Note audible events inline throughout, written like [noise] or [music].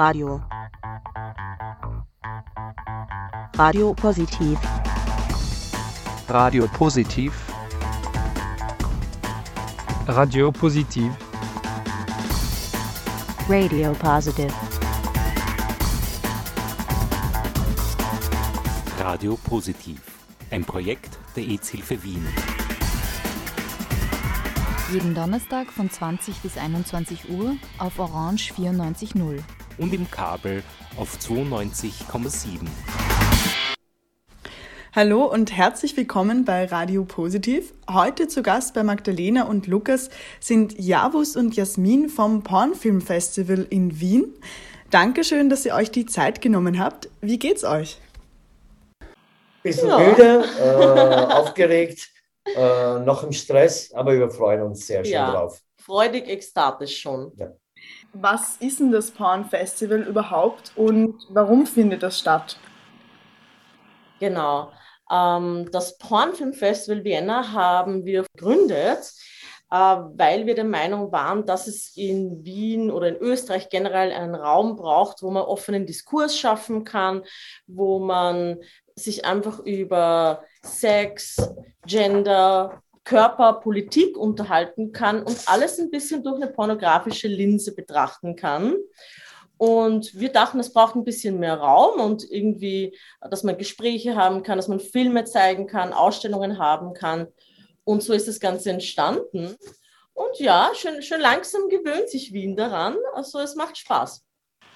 Radio. Radio Positiv. Radio Positiv. Radio Positiv. Radio Positive. Radio Positiv. Ein Projekt der EZ-Hilfe Wien. Jeden Donnerstag von 20 bis 21 Uhr auf Orange 94.0. Und im Kabel auf 92,7. Hallo und herzlich willkommen bei Radio Positiv. Heute zu Gast bei Magdalena und Lukas sind Javus und Jasmin vom Pornfilm Festival in Wien. Dankeschön, dass ihr euch die Zeit genommen habt. Wie geht's euch? Bisschen ja. müde, äh, aufgeregt, äh, noch im Stress, aber wir freuen uns sehr schön ja, drauf. Freudig, ekstatisch schon. Ja. Was ist denn das Porn Festival überhaupt und warum findet das statt? Genau. Ähm, das Pornfilm Festival Vienna haben wir gegründet, äh, weil wir der Meinung waren, dass es in Wien oder in Österreich generell einen Raum braucht, wo man offenen Diskurs schaffen kann, wo man sich einfach über Sex, Gender, Körper, Politik unterhalten kann und alles ein bisschen durch eine pornografische Linse betrachten kann. Und wir dachten, es braucht ein bisschen mehr Raum und irgendwie, dass man Gespräche haben kann, dass man Filme zeigen kann, Ausstellungen haben kann. Und so ist das Ganze entstanden. Und ja, schön, schön langsam gewöhnt sich Wien daran. Also es macht Spaß.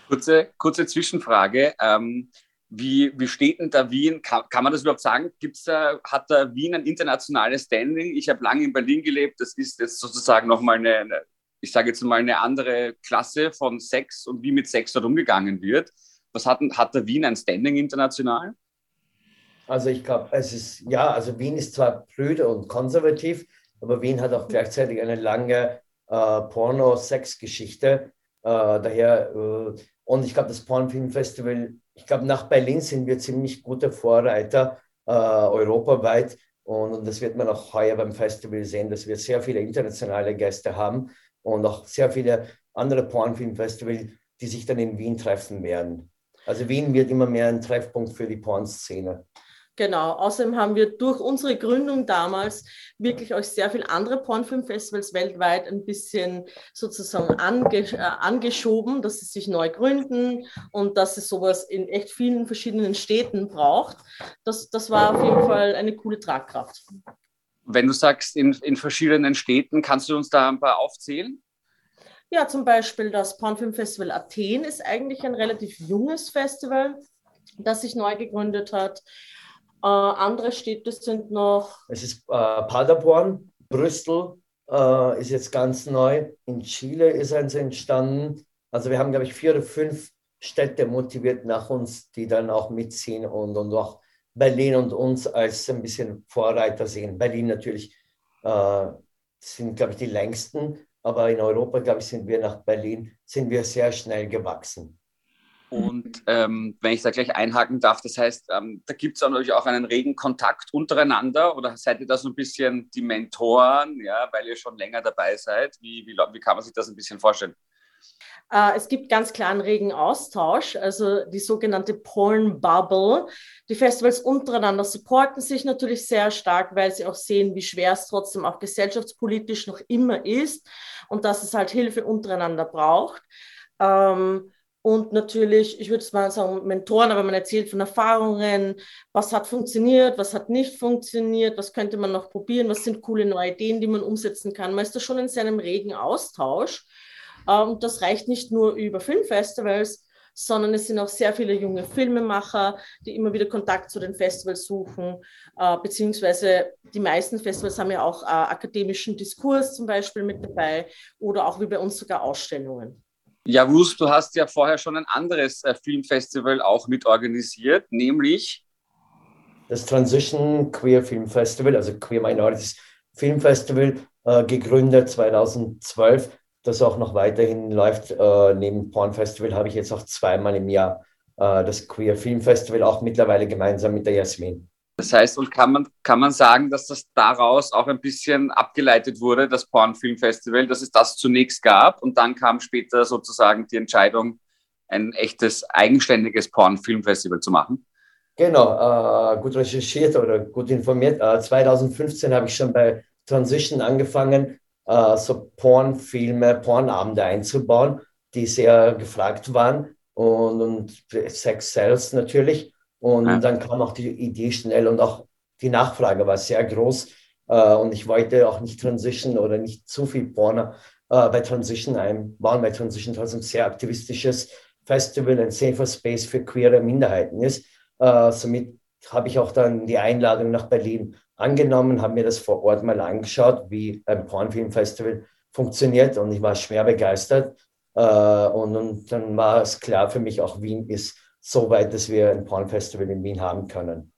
Kurze, kurze Zwischenfrage. Ähm, wie, wie steht denn da Wien? Kann, kann man das überhaupt sagen? Gibt's da, hat da Wien ein internationales Standing? Ich habe lange in Berlin gelebt. Das ist jetzt sozusagen nochmal eine, eine, ich sage jetzt mal, eine andere Klasse von Sex und wie mit Sex dort umgegangen wird. Was hat, hat da Wien ein Standing international? Also ich glaube, es ist, ja, also Wien ist zwar prüde und konservativ, aber Wien hat auch gleichzeitig eine lange äh, Porno-Sex-Geschichte. Äh, daher, äh, und ich glaube, das Pornfilmfestival ich glaube, nach Berlin sind wir ziemlich gute Vorreiter äh, europaweit. Und, und, das wird man auch heuer beim Festival sehen, dass wir sehr viele internationale Gäste haben und auch sehr viele andere Pornfilmfestivals, die sich dann in Wien treffen werden. Also Wien wird immer mehr ein Treffpunkt für die Pornszene. Genau, außerdem haben wir durch unsere Gründung damals wirklich euch sehr viele andere Pornfilmfestivals weltweit ein bisschen sozusagen ange, äh, angeschoben, dass sie sich neu gründen und dass es sowas in echt vielen verschiedenen Städten braucht. Das, das war auf jeden Fall eine coole Tragkraft. Wenn du sagst, in, in verschiedenen Städten, kannst du uns da ein paar aufzählen? Ja, zum Beispiel das Pornfilmfestival Athen ist eigentlich ein relativ junges Festival, das sich neu gegründet hat. Äh, andere Städte sind noch. Es ist äh, Paderborn, Brüssel äh, ist jetzt ganz neu. In Chile ist eins entstanden. Also wir haben, glaube ich, vier oder fünf Städte motiviert nach uns, die dann auch mitziehen und, und auch Berlin und uns als ein bisschen Vorreiter sehen. Berlin natürlich äh, sind, glaube ich, die längsten, aber in Europa, glaube ich, sind wir nach Berlin, sind wir sehr schnell gewachsen. Und ähm, wenn ich da gleich einhaken darf, das heißt, ähm, da gibt es natürlich auch einen regen Kontakt untereinander oder seid ihr da so ein bisschen die Mentoren, ja, weil ihr schon länger dabei seid? Wie, wie, wie kann man sich das ein bisschen vorstellen? Äh, es gibt ganz klar einen regen Austausch, also die sogenannte Porn Bubble. Die Festivals untereinander supporten sich natürlich sehr stark, weil sie auch sehen, wie schwer es trotzdem auch gesellschaftspolitisch noch immer ist und dass es halt Hilfe untereinander braucht. Ähm, und natürlich, ich würde es mal sagen, Mentoren, aber man erzählt von Erfahrungen, was hat funktioniert, was hat nicht funktioniert, was könnte man noch probieren, was sind coole neue Ideen, die man umsetzen kann. Man ist da schon in seinem regen Austausch. Ähm, und das reicht nicht nur über Filmfestivals, sondern es sind auch sehr viele junge Filmemacher, die immer wieder Kontakt zu den Festivals suchen, äh, beziehungsweise die meisten Festivals haben ja auch äh, akademischen Diskurs zum Beispiel mit dabei oder auch wie bei uns sogar Ausstellungen. Ja, Wus, du hast ja vorher schon ein anderes äh, Filmfestival auch mitorganisiert, nämlich das Transition Queer Film Festival, also Queer Minorities Film Festival, äh, gegründet 2012, das auch noch weiterhin läuft. Äh, neben Porn Festival habe ich jetzt auch zweimal im Jahr äh, das Queer Film Festival, auch mittlerweile gemeinsam mit der Jasmin. Das heißt, und kann man, kann man sagen, dass das daraus auch ein bisschen abgeleitet wurde, das Pornfilmfestival, dass es das zunächst gab und dann kam später sozusagen die Entscheidung, ein echtes, eigenständiges Porn-Filmfestival zu machen? Genau, äh, gut recherchiert oder gut informiert. Äh, 2015 habe ich schon bei Transition angefangen, äh, so Pornfilme, Pornabende einzubauen, die sehr gefragt waren und, und Sex Sales natürlich. Und ja. dann kam auch die Idee schnell und auch die Nachfrage war sehr groß. Äh, und ich wollte auch nicht Transition oder nicht zu viel Porn äh, bei Transition einbauen, weil Transition trotzdem sehr aktivistisches Festival, ein safer Space für queere Minderheiten ist. Äh, somit habe ich auch dann die Einladung nach Berlin angenommen, habe mir das vor Ort mal angeschaut, wie ein Pornfilmfestival funktioniert und ich war schwer begeistert. Äh, und, und dann war es klar für mich, auch Wien ist so weit, dass wir ein Pornfestival in Wien haben können.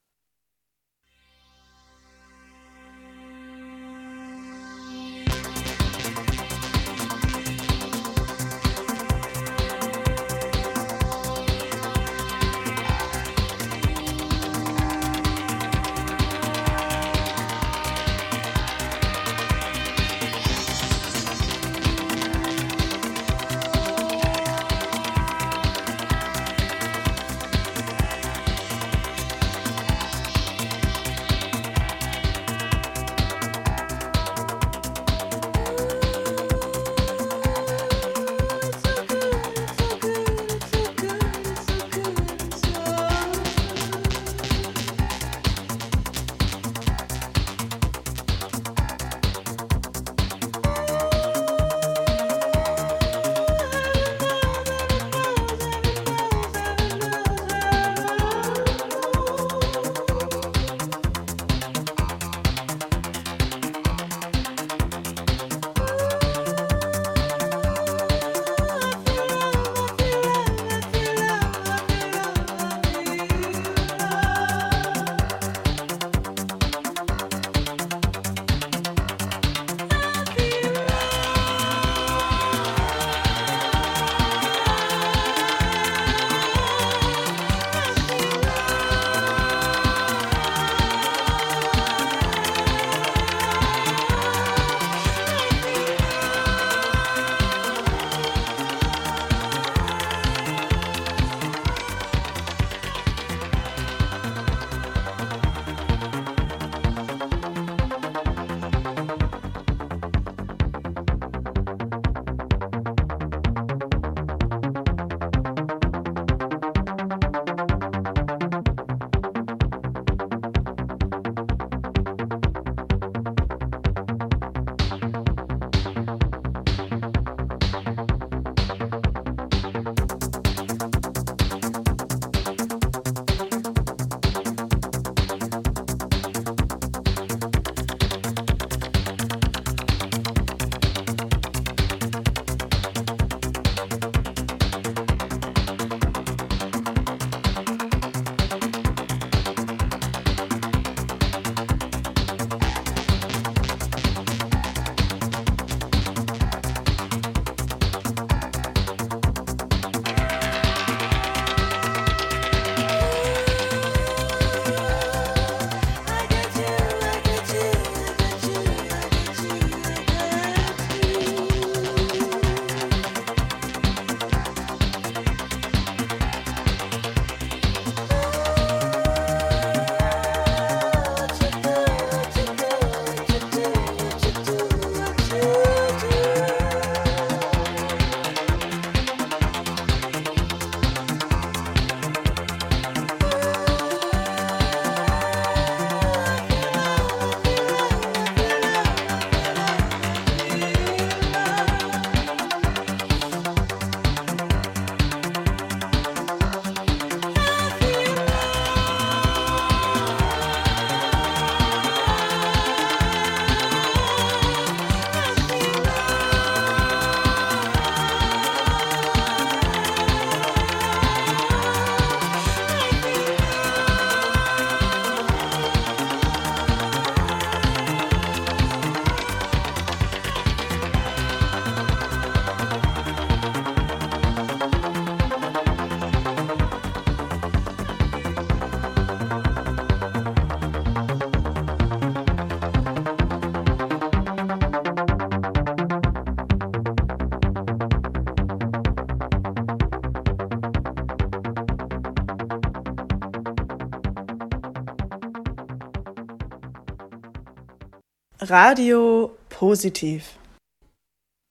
Radio positiv.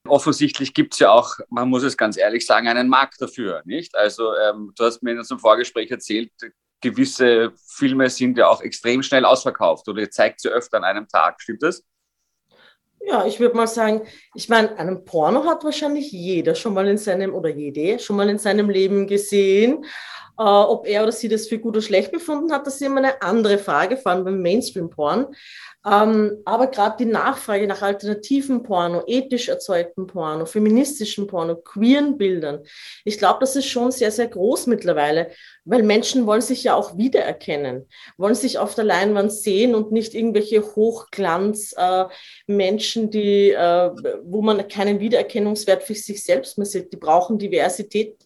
Offensichtlich gibt es ja auch, man muss es ganz ehrlich sagen, einen Markt dafür, nicht? Also ähm, du hast mir in unserem Vorgespräch erzählt, gewisse Filme sind ja auch extrem schnell ausverkauft oder ihr zeigt sie öfter an einem Tag, stimmt das? Ja, ich würde mal sagen, ich meine, einen Porno hat wahrscheinlich jeder schon mal in seinem oder jede schon mal in seinem Leben gesehen. Äh, ob er oder sie das für gut oder schlecht befunden hat, das ist immer eine andere Frage, vor allem beim Mainstream-Porn. Ähm, aber gerade die Nachfrage nach alternativen Porno, ethisch erzeugten Porno, feministischen Porno, queeren Bildern, ich glaube, das ist schon sehr, sehr groß mittlerweile, weil Menschen wollen sich ja auch wiedererkennen, wollen sich auf der Leinwand sehen und nicht irgendwelche Hochglanz-Menschen, äh, die, äh, wo man keinen Wiedererkennungswert für sich selbst mehr sieht. Die brauchen Diversität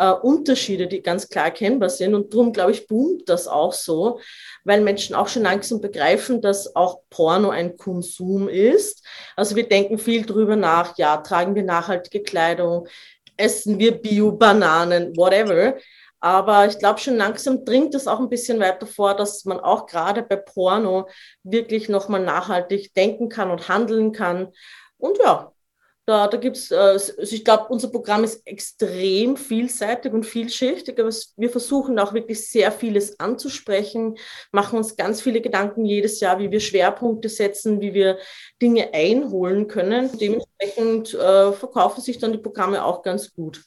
äh, Unterschiede, die ganz klar erkennbar sind. Und darum, glaube ich, boomt das auch so, weil Menschen auch schon langsam begreifen, dass auch Porno ein Konsum ist. Also wir denken viel drüber nach, ja, tragen wir nachhaltige Kleidung, essen wir Bio-Bananen, whatever. Aber ich glaube, schon langsam dringt es auch ein bisschen weiter vor, dass man auch gerade bei Porno wirklich nochmal nachhaltig denken kann und handeln kann. Und ja, da, da gibt es, äh, also ich glaube, unser Programm ist extrem vielseitig und vielschichtig, aber wir versuchen auch wirklich sehr vieles anzusprechen, machen uns ganz viele Gedanken jedes Jahr, wie wir Schwerpunkte setzen, wie wir Dinge einholen können. Dementsprechend äh, verkaufen sich dann die Programme auch ganz gut.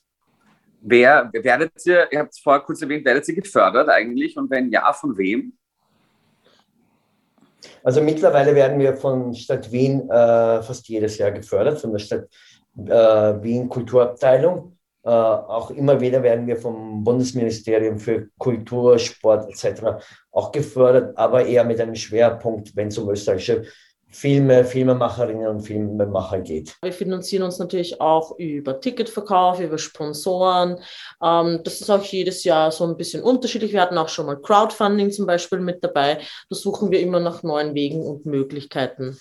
Wer werdet ihr, ihr habt es vorher kurz erwähnt, werdet ihr gefördert eigentlich und wenn ja, von wem? Also mittlerweile werden wir von Stadt Wien äh, fast jedes Jahr gefördert, von der Stadt äh, Wien Kulturabteilung. Äh, auch immer wieder werden wir vom Bundesministerium für Kultur, Sport etc. auch gefördert, aber eher mit einem Schwerpunkt, wenn es um österreichische Filme, Filmemacherinnen und Filmemacher geht. Wir finanzieren uns natürlich auch über Ticketverkauf, über Sponsoren. Ähm, das ist auch jedes Jahr so ein bisschen unterschiedlich. Wir hatten auch schon mal Crowdfunding zum Beispiel mit dabei. Da suchen wir immer nach neuen Wegen und Möglichkeiten.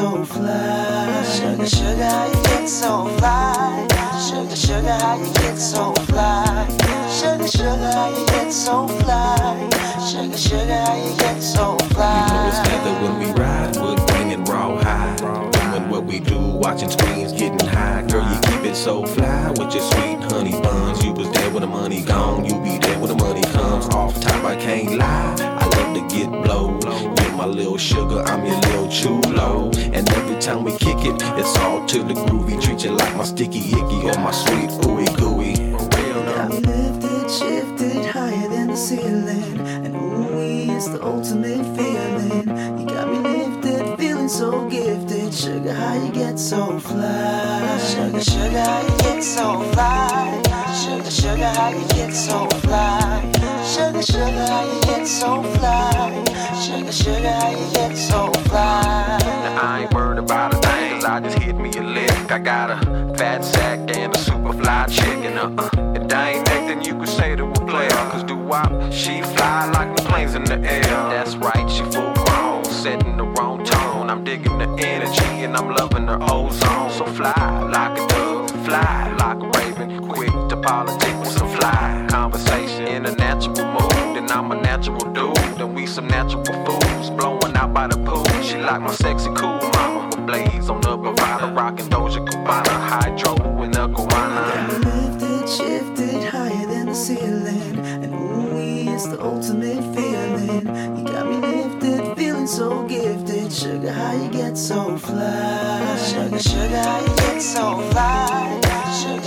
So fly. Sugar, sugar, how you get so fly? Sugar, sugar, how you get so fly? Sugar, sugar, how you get so fly? Sugar, sugar, how you get so fly? You know it's when we ride, wood and raw high. Doing what we do, watching screens, getting high. Girl, you keep it so fly with your sweet honey buns. You was there when the money gone, you sugar, I'm your little chulo. And every time we kick it, it's all to the groovy. Treat you like my sticky icky or my sweet ooey gooey. Me lifted, shifted higher than the ceiling. And ooey is the ultimate feeling. You got me lifted, feeling so gifted. Sugar, how you get so fly? Sugar, sugar, how you get so fly? Sugar, sugar, how you get so fly? Sugar, sugar, how you get so fly? Sugar, sugar, how you get so fly? Now I ain't worried about a thing, cause I just hit me a lick. I got a fat sack and a super fly chicken. Uh-uh. If I ain't acting, you could say to a player. Cause do wop, she fly like the planes in the air. That's right, she full grown, setting the wrong tone. I'm digging the energy and I'm loving her ozone. So fly like a dove, fly like a raven. Quick to politics some fly conversation in a like my sexy cool mama. With blaze on the Bravada, rocking Doja Cubana, hydro in the guana. Lifted, shifted higher than the ceiling. And ooh, it's the ultimate feeling. You got me lifted, feeling so gifted. Sugar, how you get so fly? Sugar, sugar, how you get so fly?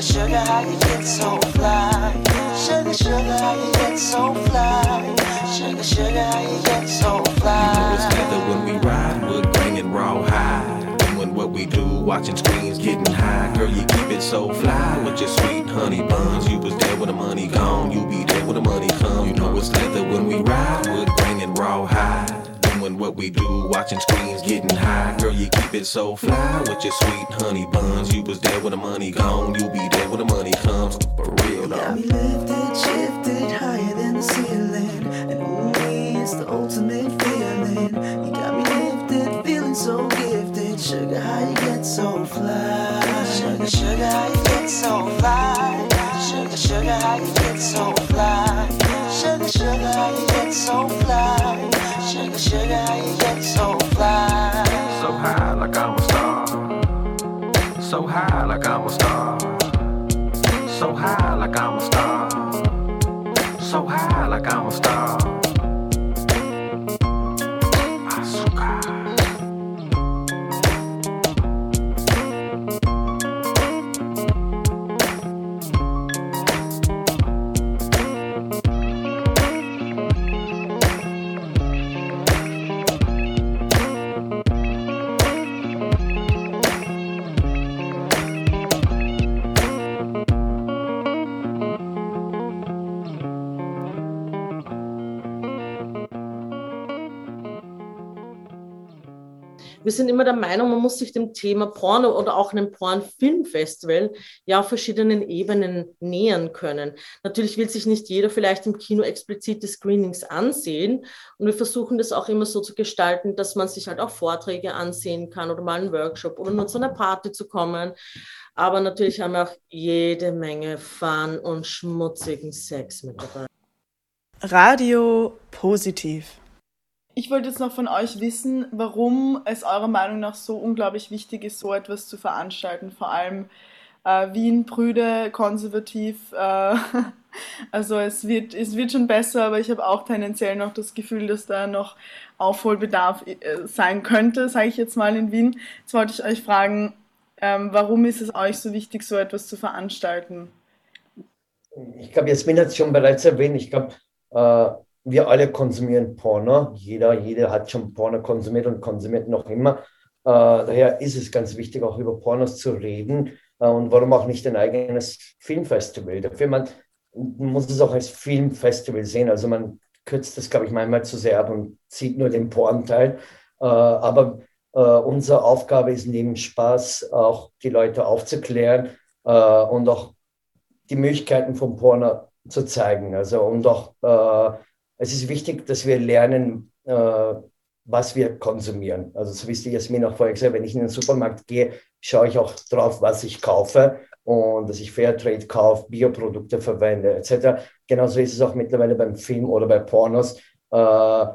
Sugar, how you get so fly? Sugar, sugar, how you get so fly? Sugar, sugar, how you get so fly? It's together when we ride, grain and raw high. Doing what we do, watching screens, getting high. Girl, you keep it so fly with your sweet honey buns. You was there when the money gone, you be there when the money come. You know it's leather when we ride, grain and raw high doing what we do, watching screens, getting high. Girl, you keep it so fly with your sweet honey buns. You was there when the money gone, you be there when the money comes. For real, though. Got me lifted, shifted higher than the ceiling. And only it's the ultimate feeling. You got me lifted, feeling so gifted. Sugar, how you get so fly? Sugar, sugar, how you get so fly? Sugar, sugar, how you get so fly? Sugar, you get so fly? Sugar, sugar, you get so fly? So high like I'm a star. So high like I'm a star. So high like I'm a star. So high like I'm a star. Azúcar. Wir sind immer der Meinung, man muss sich dem Thema Porno oder auch einem Pornfilmfestival ja auf verschiedenen Ebenen nähern können. Natürlich will sich nicht jeder vielleicht im Kino explizite Screenings ansehen. Und wir versuchen das auch immer so zu gestalten, dass man sich halt auch Vorträge ansehen kann oder mal einen Workshop oder nur zu einer Party zu kommen. Aber natürlich haben wir auch jede Menge Fun und schmutzigen Sex mit dabei. Radio positiv. Ich wollte jetzt noch von euch wissen, warum es eurer Meinung nach so unglaublich wichtig ist, so etwas zu veranstalten. Vor allem äh, Wien, Brüde, konservativ. Äh, [laughs] also es wird, es wird schon besser, aber ich habe auch tendenziell noch das Gefühl, dass da noch Aufholbedarf äh, sein könnte, sage ich jetzt mal in Wien. Jetzt wollte ich euch fragen, ähm, warum ist es euch so wichtig, so etwas zu veranstalten? Ich glaube, Jasmin hat es schon bereits erwähnt. Ich glaube, äh, wir alle konsumieren Porno. Jeder, jeder hat schon Porno konsumiert und konsumiert noch immer. Äh, daher ist es ganz wichtig, auch über Pornos zu reden. Äh, und warum auch nicht ein eigenes Filmfestival? Dafür man, muss es auch als Filmfestival sehen. Also man kürzt das, glaube ich, manchmal zu sehr ab und zieht nur den Pornteil. Äh, aber äh, unsere Aufgabe ist neben Spaß auch die Leute aufzuklären äh, und auch die Möglichkeiten von Porno zu zeigen. Also und auch äh, es ist wichtig, dass wir lernen, äh, was wir konsumieren. Also so wie es die Jasmin auch vorher gesagt hat, wenn ich in den Supermarkt gehe, schaue ich auch drauf, was ich kaufe und dass ich Fairtrade kaufe, Bioprodukte verwende etc. Genauso ist es auch mittlerweile beim Film oder bei Pornos. Äh,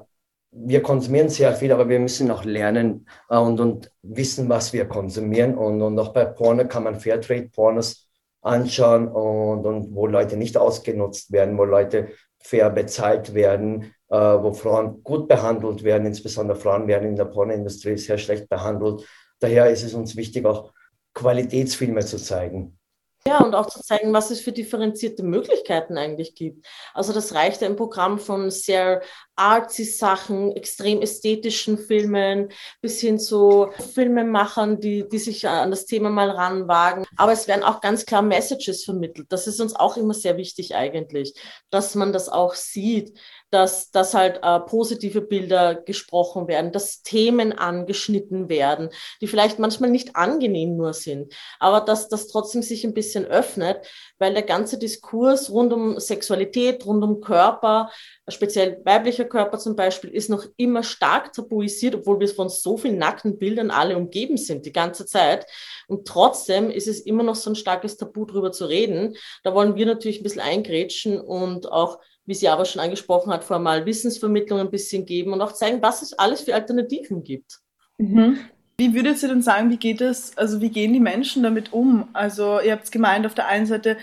wir konsumieren sehr viel, aber wir müssen auch lernen äh, und, und wissen, was wir konsumieren. Und, und auch bei Porno kann man Fairtrade-Pornos anschauen und, und wo Leute nicht ausgenutzt werden, wo Leute fair bezahlt werden, äh, wo Frauen gut behandelt werden, insbesondere Frauen werden in der Pornoindustrie sehr schlecht behandelt. Daher ist es uns wichtig, auch Qualitätsfilme zu zeigen. Ja, und auch zu zeigen, was es für differenzierte Möglichkeiten eigentlich gibt. Also das reicht ein Programm von sehr artsy Sachen, extrem ästhetischen Filmen bis hin zu Filmemachern, die, die sich an das Thema mal ranwagen. Aber es werden auch ganz klar Messages vermittelt. Das ist uns auch immer sehr wichtig eigentlich, dass man das auch sieht dass, dass halt äh, positive Bilder gesprochen werden, dass Themen angeschnitten werden, die vielleicht manchmal nicht angenehm nur sind, aber dass das trotzdem sich ein bisschen öffnet, weil der ganze Diskurs rund um Sexualität, rund um Körper, speziell weiblicher Körper zum Beispiel, ist noch immer stark tabuisiert, obwohl wir von so vielen nackten Bildern alle umgeben sind die ganze Zeit. Und trotzdem ist es immer noch so ein starkes Tabu, drüber zu reden. Da wollen wir natürlich ein bisschen eingrätschen und auch wie sie aber schon angesprochen hat, formal Wissensvermittlung ein bisschen geben und auch zeigen, was es alles für Alternativen gibt. Mhm. Wie würdet ihr denn sagen, wie geht es, also wie gehen die Menschen damit um? Also ihr habt es gemeint, auf der einen Seite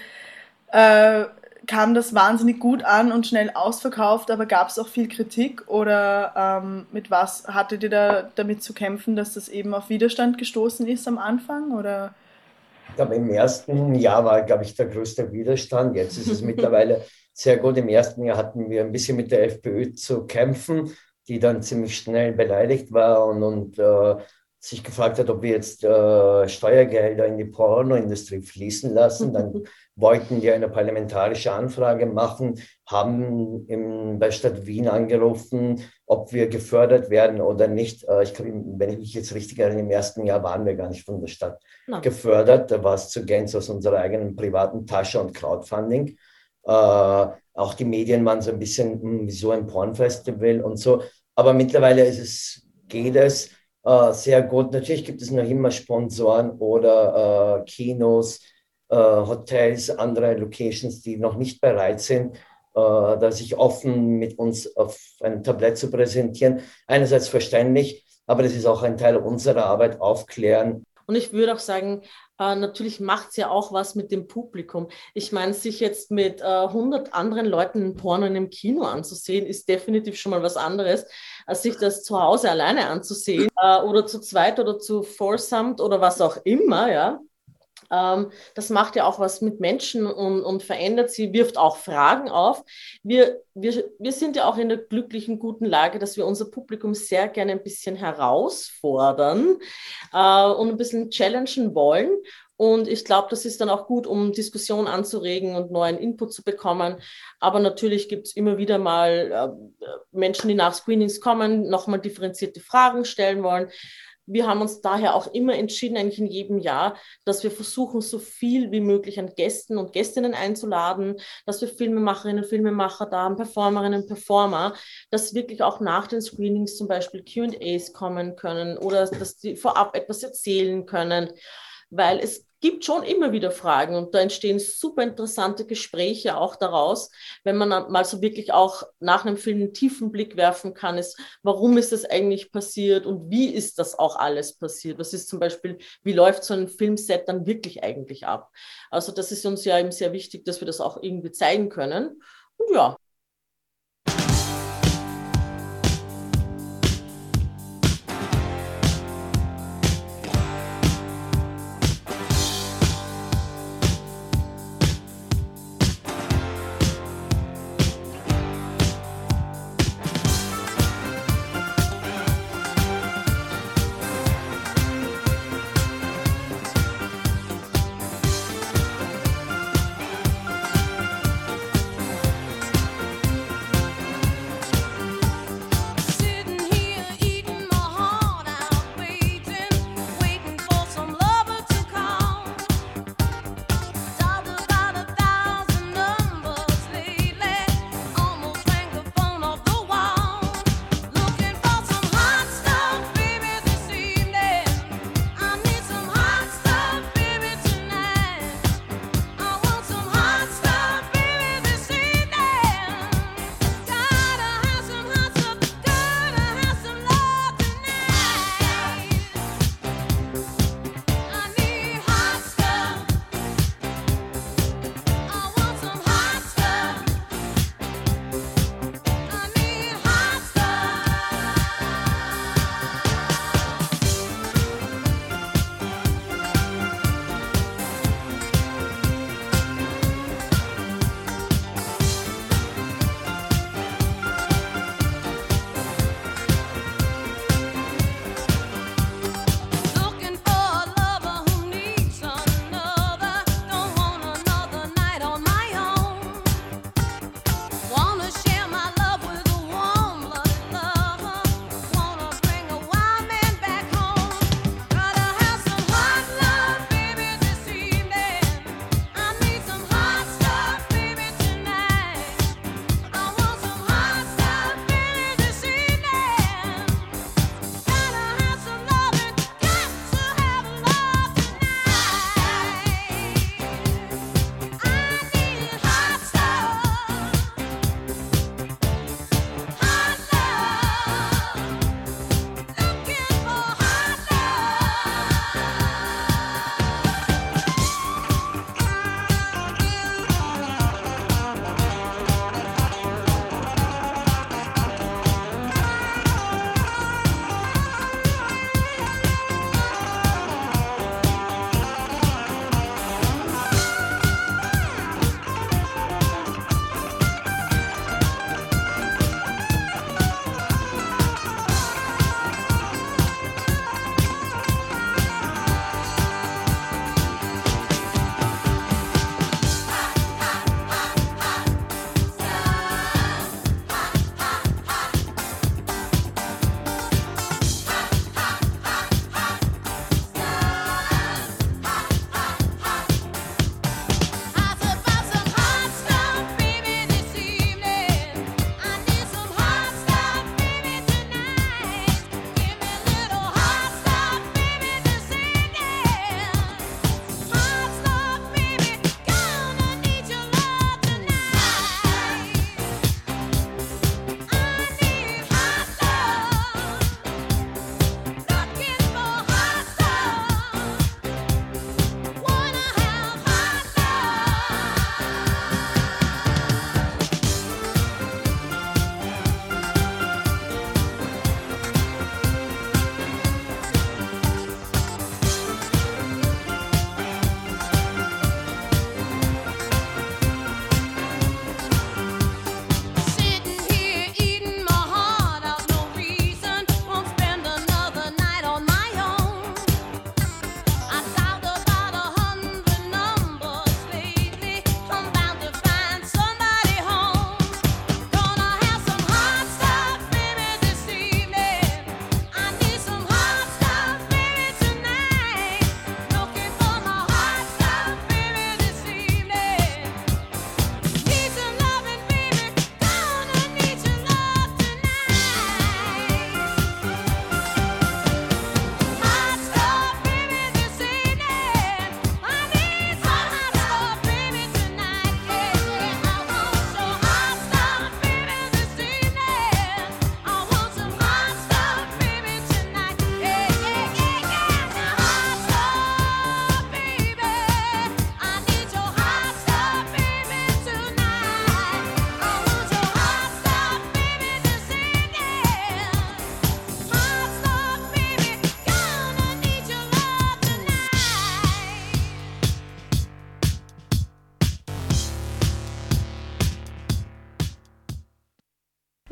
äh, kam das wahnsinnig gut an und schnell ausverkauft, aber gab es auch viel Kritik oder ähm, mit was hattet ihr da damit zu kämpfen, dass das eben auf Widerstand gestoßen ist am Anfang oder? Ich glaube, im ersten Jahr war, glaube ich, der größte Widerstand. Jetzt ist es [laughs] mittlerweile sehr gut. Im ersten Jahr hatten wir ein bisschen mit der FPÖ zu kämpfen, die dann ziemlich schnell beleidigt war und, und äh, sich gefragt hat, ob wir jetzt äh, Steuergelder in die Pornoindustrie fließen lassen. Dann [laughs] wollten wir eine parlamentarische Anfrage machen, haben im, bei Stadt Wien angerufen, ob wir gefördert werden oder nicht. Äh, ich glaube, wenn ich mich jetzt richtig erinnere, im ersten Jahr waren wir gar nicht von der Stadt no. gefördert. Da war es zu Gänze aus unserer eigenen privaten Tasche und Crowdfunding. Äh, auch die Medien waren so ein bisschen, hm, wieso ein Pornfestival und so. Aber mittlerweile ist es, geht es äh, sehr gut. Natürlich gibt es noch immer Sponsoren oder äh, Kinos, äh, Hotels, andere Locations, die noch nicht bereit sind, äh, da sich offen mit uns auf einem Tablett zu präsentieren. Einerseits verständlich, aber das ist auch ein Teil unserer Arbeit, aufklären. Und ich würde auch sagen, äh, natürlich macht es ja auch was mit dem Publikum. Ich meine, sich jetzt mit äh, 100 anderen Leuten in Porno in einem Kino anzusehen, ist definitiv schon mal was anderes, als sich das zu Hause alleine anzusehen äh, oder zu zweit oder zu foursomed oder was auch immer, ja. Ähm, das macht ja auch was mit Menschen und, und verändert sie, wirft auch Fragen auf. Wir, wir, wir sind ja auch in der glücklichen, guten Lage, dass wir unser Publikum sehr gerne ein bisschen herausfordern äh, und ein bisschen challengen wollen. Und ich glaube, das ist dann auch gut, um Diskussion anzuregen und neuen Input zu bekommen. Aber natürlich gibt es immer wieder mal äh, Menschen, die nach Screenings kommen, nochmal differenzierte Fragen stellen wollen. Wir haben uns daher auch immer entschieden, eigentlich in jedem Jahr, dass wir versuchen, so viel wie möglich an Gästen und Gästinnen einzuladen, dass wir Filmemacherinnen und Filmemacher da haben, Performerinnen und Performer, dass wirklich auch nach den Screenings zum Beispiel QAs kommen können oder dass die vorab etwas erzählen können weil es gibt schon immer wieder Fragen und da entstehen super interessante Gespräche auch daraus, wenn man mal so wirklich auch nach einem Film einen tiefen Blick werfen kann, ist, warum ist das eigentlich passiert und wie ist das auch alles passiert? Was ist zum Beispiel, wie läuft so ein Filmset dann wirklich eigentlich ab? Also das ist uns ja eben sehr wichtig, dass wir das auch irgendwie zeigen können. Und ja,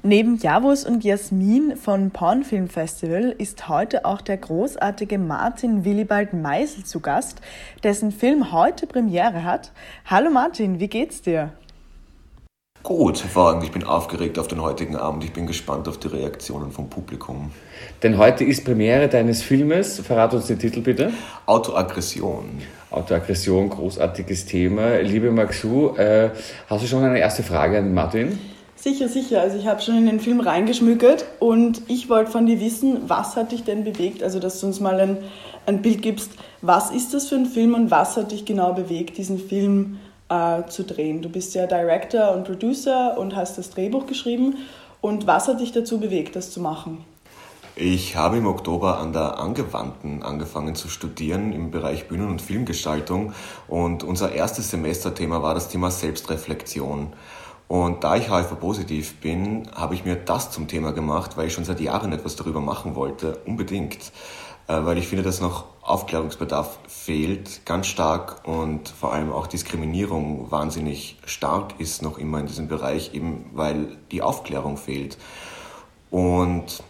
Neben Javus und Jasmin von Porn Film Festival ist heute auch der großartige Martin Willibald Meisel zu Gast, dessen Film heute Premiere hat. Hallo Martin, wie geht's dir? Gut, hervorragend. Ich bin aufgeregt auf den heutigen Abend. Ich bin gespannt auf die Reaktionen vom Publikum. Denn heute ist Premiere deines Filmes. Verrat uns den Titel bitte. Autoaggression. Autoaggression, großartiges Thema. Liebe Maxu, äh, hast du schon eine erste Frage an Martin? Sicher, sicher. Also ich habe schon in den Film reingeschmückert und ich wollte von dir wissen, was hat dich denn bewegt? Also dass du uns mal ein, ein Bild gibst, was ist das für ein Film und was hat dich genau bewegt, diesen Film äh, zu drehen? Du bist ja Director und Producer und hast das Drehbuch geschrieben. Und was hat dich dazu bewegt, das zu machen? Ich habe im Oktober an der Angewandten angefangen zu studieren im Bereich Bühnen- und Filmgestaltung und unser erstes Semesterthema war das Thema Selbstreflexion. Und da ich HIV-positiv bin, habe ich mir das zum Thema gemacht, weil ich schon seit Jahren etwas darüber machen wollte, unbedingt. Äh, weil ich finde, dass noch Aufklärungsbedarf fehlt, ganz stark und vor allem auch Diskriminierung wahnsinnig stark ist noch immer in diesem Bereich, eben weil die Aufklärung fehlt. Und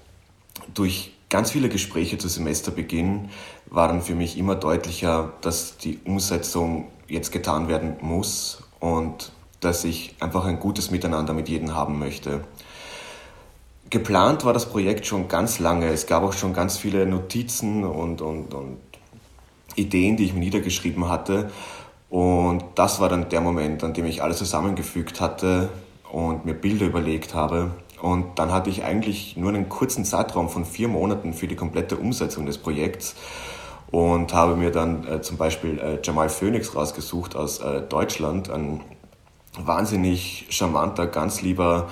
durch ganz viele Gespräche zu Semesterbeginn war dann für mich immer deutlicher, dass die Umsetzung jetzt getan werden muss und dass ich einfach ein gutes Miteinander mit jedem haben möchte. Geplant war das Projekt schon ganz lange. Es gab auch schon ganz viele Notizen und, und, und Ideen, die ich mir niedergeschrieben hatte. Und das war dann der Moment, an dem ich alles zusammengefügt hatte und mir Bilder überlegt habe. Und dann hatte ich eigentlich nur einen kurzen Zeitraum von vier Monaten für die komplette Umsetzung des Projekts und habe mir dann äh, zum Beispiel äh, Jamal Phoenix rausgesucht aus äh, Deutschland, ein wahnsinnig charmanter, ganz lieber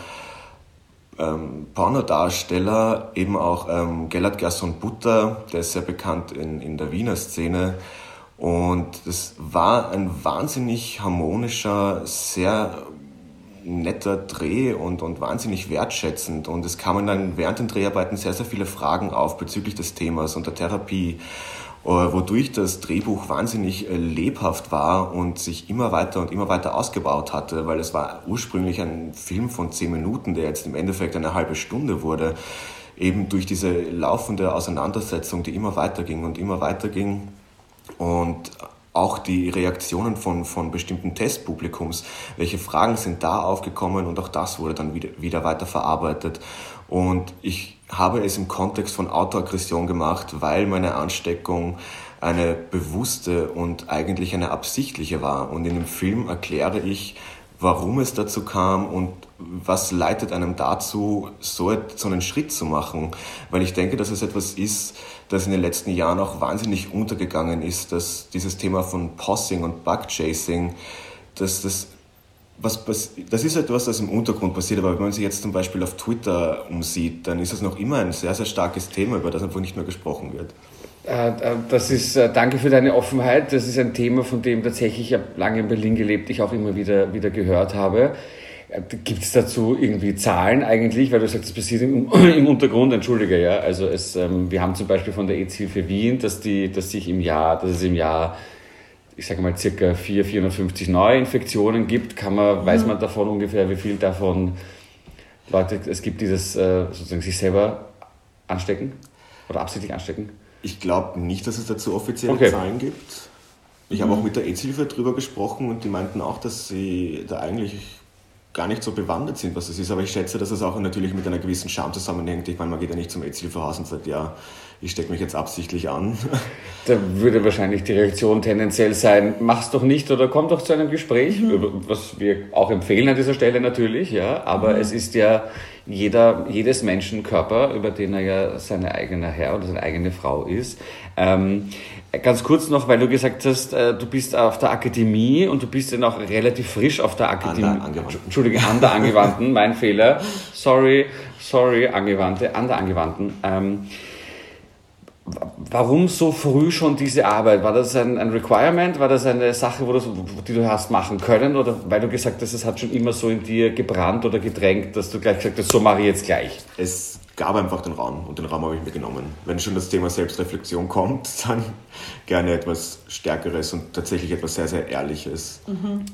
ähm, Pornodarsteller, eben auch ähm, Gellert Gerson Butter, der ist sehr bekannt in, in der Wiener Szene. Und das war ein wahnsinnig harmonischer, sehr netter Dreh und, und wahnsinnig wertschätzend. Und es kamen dann während den Dreharbeiten sehr, sehr viele Fragen auf bezüglich des Themas und der Therapie. Äh, wodurch das Drehbuch wahnsinnig äh, lebhaft war und sich immer weiter und immer weiter ausgebaut hatte, weil es war ursprünglich ein Film von zehn Minuten, der jetzt im Endeffekt eine halbe Stunde wurde, eben durch diese laufende Auseinandersetzung, die immer weiter ging und immer weiter ging und auch die Reaktionen von, von bestimmten Testpublikums, welche Fragen sind da aufgekommen und auch das wurde dann wieder, wieder weiter verarbeitet. Und ich habe es im Kontext von Autoaggression gemacht, weil meine Ansteckung eine bewusste und eigentlich eine absichtliche war. Und in dem Film erkläre ich, warum es dazu kam und was leitet einem dazu, so, einen Schritt zu machen. Weil ich denke, dass es etwas ist, das in den letzten Jahren auch wahnsinnig untergegangen ist, dass dieses Thema von Possing und Bugchasing, dass das was, was, das ist etwas, das im Untergrund passiert, aber wenn man sich jetzt zum Beispiel auf Twitter umsieht, dann ist es noch immer ein sehr, sehr starkes Thema, über das einfach nicht mehr gesprochen wird. Äh, äh, das ist, äh, danke für deine Offenheit. Das ist ein Thema, von dem tatsächlich ich habe lange in Berlin gelebt, ich auch immer wieder, wieder gehört habe. Gibt es dazu irgendwie Zahlen eigentlich? Weil du sagst, es passiert im, [clears throat] im Untergrund, entschuldige, ja. Also es, ähm, wir haben zum Beispiel von der AIDS-Hilfe Wien, dass die, dass sich im Jahr, dass es im Jahr ich sage mal, circa 4, 450 Neuinfektionen gibt, kann man, mhm. weiß man davon ungefähr, wie viel davon Leute es gibt, die das äh, sozusagen sich selber anstecken oder absichtlich anstecken? Ich glaube nicht, dass es dazu offizielle okay. Zahlen gibt. Ich mhm. habe auch mit der AIDS-Hilfe darüber gesprochen und die meinten auch, dass sie da eigentlich gar nicht so bewandert sind, was das ist. Aber ich schätze, dass es auch natürlich mit einer gewissen Scham zusammenhängt. Ich meine, man geht ja nicht zum AIDS-Hilfehaus und sagt, ja, ich stecke mich jetzt absichtlich an. [laughs] Da würde wahrscheinlich die Reaktion tendenziell sein, mach's doch nicht oder komm doch zu einem Gespräch, mhm. was wir auch empfehlen an dieser Stelle natürlich, ja. Aber mhm. es ist ja jeder, jedes Menschen Körper, über den er ja seine eigene Herr oder seine eigene Frau ist. Ähm, ganz kurz noch, weil du gesagt hast, äh, du bist auf der Akademie und du bist ja noch relativ frisch auf der Akademie. An der Angewandten. Entschuldige, an der Angewandten, mein Fehler. Sorry, sorry, Angewandte, an der Angewandten. Ähm, Warum so früh schon diese Arbeit? War das ein, ein Requirement? War das eine Sache, wo du, die du hast machen können? Oder weil du gesagt hast, es hat schon immer so in dir gebrannt oder gedrängt, dass du gleich gesagt hast, so mache ich jetzt gleich? Es gab einfach den Raum und den Raum habe ich mir genommen. Wenn schon das Thema Selbstreflexion kommt, [laughs] dann gerne etwas Stärkeres und tatsächlich etwas sehr, sehr Ehrliches. Mhm.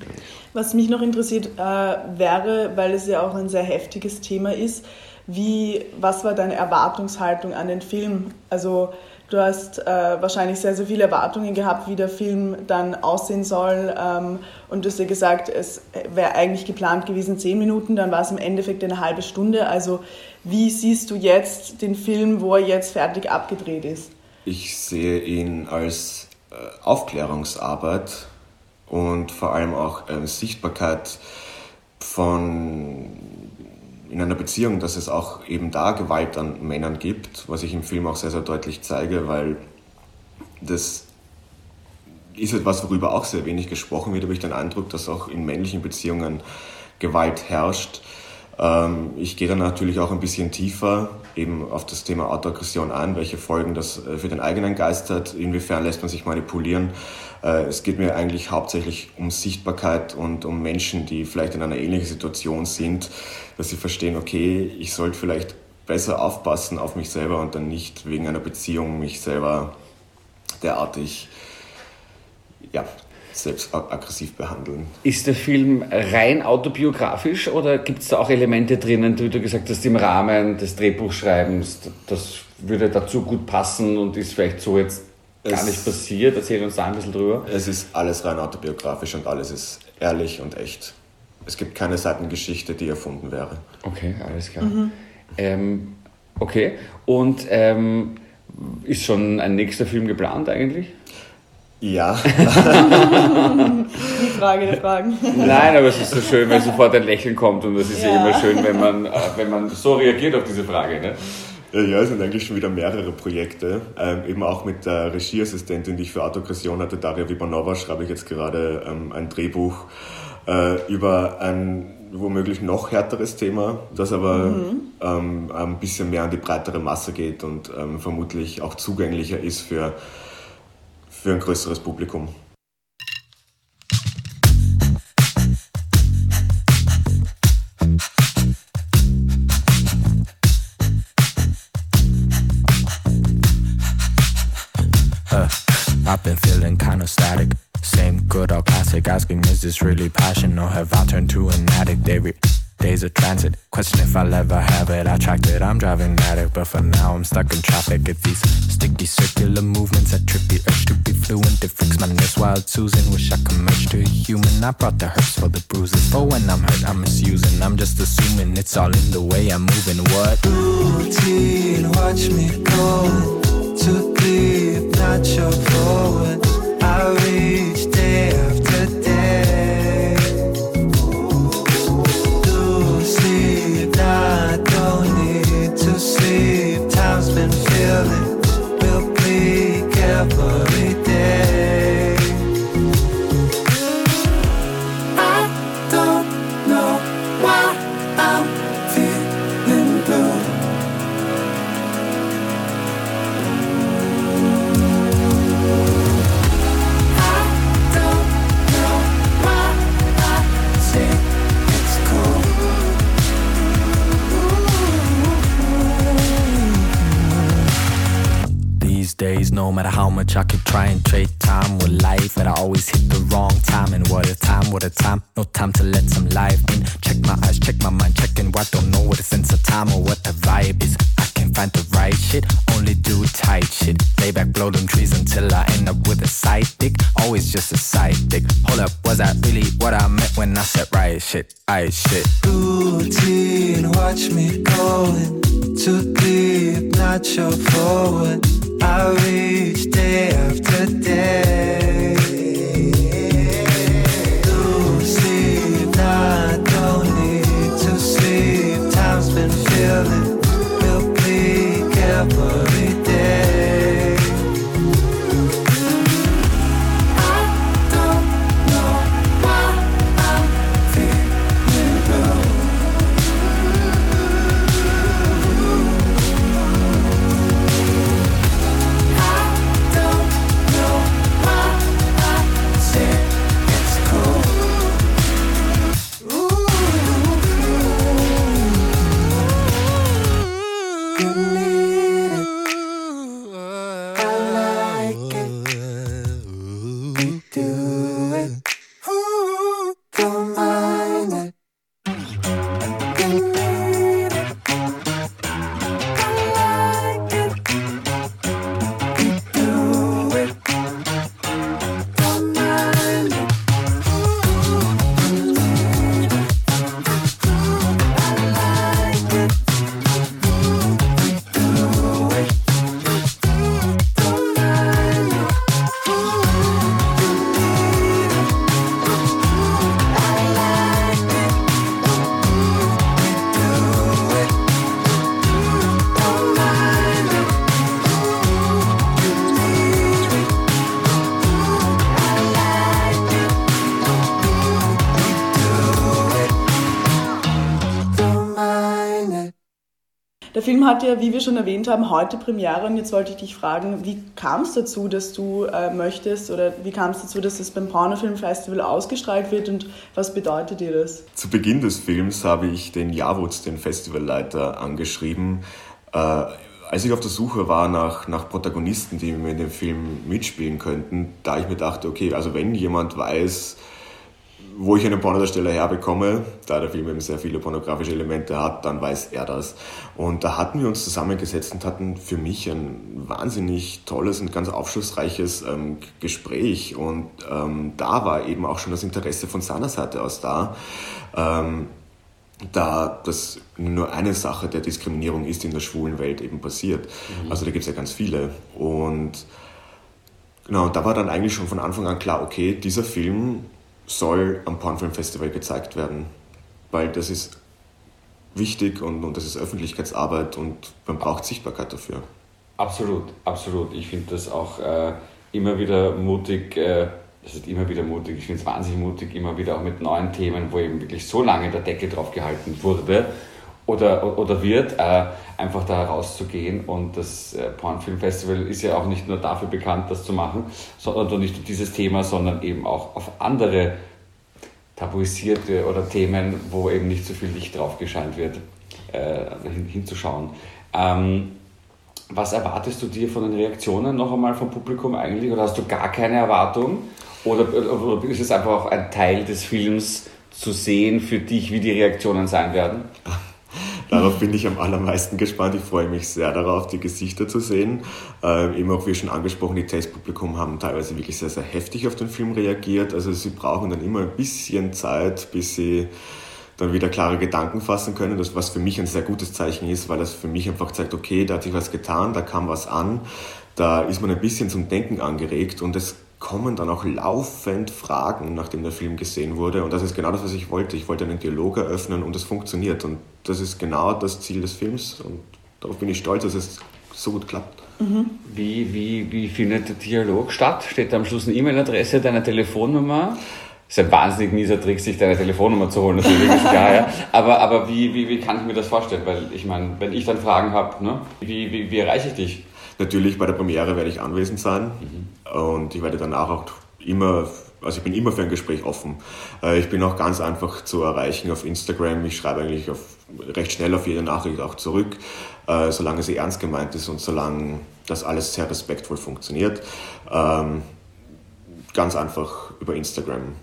Was mich noch interessiert äh, wäre, weil es ja auch ein sehr heftiges Thema ist, wie, was war deine Erwartungshaltung an den Film? Also du hast äh, wahrscheinlich sehr, sehr viele Erwartungen gehabt, wie der Film dann aussehen soll. Ähm, und du hast ja gesagt, es wäre eigentlich geplant gewesen zehn Minuten, dann war es im Endeffekt eine halbe Stunde. Also wie siehst du jetzt den Film, wo er jetzt fertig abgedreht ist? Ich sehe ihn als äh, Aufklärungsarbeit und vor allem auch äh, Sichtbarkeit von in einer Beziehung, dass es auch eben da Gewalt an Männern gibt, was ich im Film auch sehr, sehr deutlich zeige, weil das ist etwas, worüber auch sehr wenig gesprochen wird, aber ich den Eindruck, dass auch in männlichen Beziehungen Gewalt herrscht. Ähm, ich gehe dann natürlich auch ein bisschen tiefer eben auf das Thema Autoaggression ein, welche Folgen das äh, für den eigenen Geist hat, inwiefern lässt man sich manipulieren. Äh, es geht mir eigentlich hauptsächlich um Sichtbarkeit und um Menschen, die vielleicht in einer ähnlichen Situation sind, dass sie verstehen, okay, ich sollte vielleicht besser aufpassen auf mich selber und dann nicht wegen einer Beziehung mich selber derartig ja, selbst aggressiv behandeln. Ist der Film rein autobiografisch oder gibt es da auch Elemente drinnen, wie du gesagt hast, im Rahmen des Drehbuchschreibens, das würde dazu gut passen und ist vielleicht so jetzt gar nicht passiert? Erzähl uns da ein bisschen drüber. Es ist alles rein autobiografisch und alles ist ehrlich und echt. Es gibt keine Seitengeschichte, die erfunden wäre. Okay, alles klar. Mhm. Ähm, okay, und ähm, ist schon ein nächster Film geplant eigentlich? Ja. [laughs] Die Frage der Fragen. Nein, aber es ist so schön, wenn sofort ein Lächeln kommt und es ist ja. immer schön, wenn man, äh, wenn man so reagiert auf diese Frage. Ne? Ja, es sind eigentlich schon wieder mehrere Projekte. Ähm, eben auch mit der Regieassistentin, die ich für Autogression hatte, Daria Vibanova, schreibe ich jetzt gerade ähm, ein Drehbuch äh, über ein womöglich noch härteres Thema, das aber mhm. ähm, ein bisschen mehr an die breitere Masse geht und ähm, vermutlich auch zugänglicher ist für für ein größeres Publikum. I've been feeling kinda static. Same good old classic, asking is this really passion or have I turned to an addict? They days of transit. Question if I'll ever have it. I tracked it, I'm driving at it, but for now I'm stuck in traffic. It's these sticky circular movements that trip the urge to be fluent. It freaks my nerves wild Susan. Wish I could merge to a human. I brought the hurts for the bruises. For when I'm hurt, I'm misusing. I'm just assuming it's all in the way I'm moving. What? Routine, watch me going to deep, not your. I reach much I could try and trade time with life, but I always hit the wrong time. And what a time, what a time, no time to let some life in. Check my eyes, check my mind, checking what don't know what a sense of time or what the vibe is. I can't find the right shit, only do tight shit. Lay back, blow them trees until I end up with a side dick. Always just a side dick. Hold up, was that really what I meant when I said right shit? I shit. Routine, watch me going too deep, not your forward. I reach day after day. Sleep, need to sleep. Time's been feeling Film hat ja, wie wir schon erwähnt haben, heute Premiere und jetzt wollte ich dich fragen, wie kam es dazu, dass du äh, möchtest oder wie kam es dazu, dass es beim Pornofilmfestival ausgestrahlt wird und was bedeutet dir das? Zu Beginn des Films habe ich den Javutz, den Festivalleiter, angeschrieben. Äh, als ich auf der Suche war nach, nach Protagonisten, die mir in dem Film mitspielen könnten, da ich mir dachte, okay, also wenn jemand weiß, wo ich einen Pornodarsteller herbekomme, da der Film eben sehr viele pornografische Elemente hat, dann weiß er das. Und da hatten wir uns zusammengesetzt und hatten für mich ein wahnsinnig tolles und ganz aufschlussreiches ähm, Gespräch. Und ähm, da war eben auch schon das Interesse von seiner Seite aus da. Ähm, da das nur eine Sache der Diskriminierung ist, die in der schwulen Welt eben passiert. Mhm. Also da gibt es ja ganz viele. Und genau, da war dann eigentlich schon von Anfang an klar, okay, dieser Film soll am Pornfilmfestival gezeigt werden, weil das ist wichtig und, und das ist Öffentlichkeitsarbeit und man braucht Sichtbarkeit dafür. Absolut, absolut. Ich finde das auch äh, immer wieder mutig, äh, das ist immer wieder mutig, ich finde es wahnsinnig mutig, immer wieder auch mit neuen Themen, wo eben wirklich so lange der Deckel drauf gehalten wurde oder, oder wird, äh, einfach da rauszugehen. Und das äh, Pornfilmfestival ist ja auch nicht nur dafür bekannt, das zu machen, sondern nicht nur dieses Thema, sondern eben auch auf andere tabuisierte oder Themen, wo eben nicht so viel Licht drauf gescheint wird, äh, hin, hinzuschauen. Ähm, was erwartest du dir von den Reaktionen noch einmal vom Publikum eigentlich? Oder hast du gar keine Erwartung? Oder, oder ist es einfach auch ein Teil des Films zu sehen für dich, wie die Reaktionen sein werden? Darauf bin ich am allermeisten gespannt. Ich freue mich sehr darauf, die Gesichter zu sehen. Äh, eben auch wie schon angesprochen, die Testpublikum haben teilweise wirklich sehr, sehr heftig auf den Film reagiert. Also sie brauchen dann immer ein bisschen Zeit, bis sie dann wieder klare Gedanken fassen können, das was für mich ein sehr gutes Zeichen ist, weil das für mich einfach zeigt, okay, da hat sich was getan, da kam was an, da ist man ein bisschen zum Denken angeregt und es kommen dann auch laufend Fragen, nachdem der Film gesehen wurde. Und das ist genau das, was ich wollte. Ich wollte einen Dialog eröffnen und es funktioniert. Und das ist genau das Ziel des Films. Und darauf bin ich stolz, dass es so gut klappt. Mhm. Wie, wie, wie findet der Dialog statt? Steht da am Schluss eine E-Mail-Adresse, deine Telefonnummer? Das ist ein wahnsinnig mieser Trick, sich deine Telefonnummer zu holen, natürlich, ist klar, ja. Aber, aber wie, wie, wie kann ich mir das vorstellen? Weil ich meine, wenn ich dann Fragen habe, ne, wie, wie, wie erreiche ich dich? Natürlich bei der Premiere werde ich anwesend sein mhm. Und ich werde danach auch immer, also ich bin immer für ein Gespräch offen. Äh, ich bin auch ganz einfach zu erreichen auf Instagram. Ich schreibe eigentlich auf, recht schnell auf jede Nachricht auch zurück, äh, solange sie ernst gemeint ist und solange das alles sehr respektvoll funktioniert. Ähm, ganz einfach über Instagram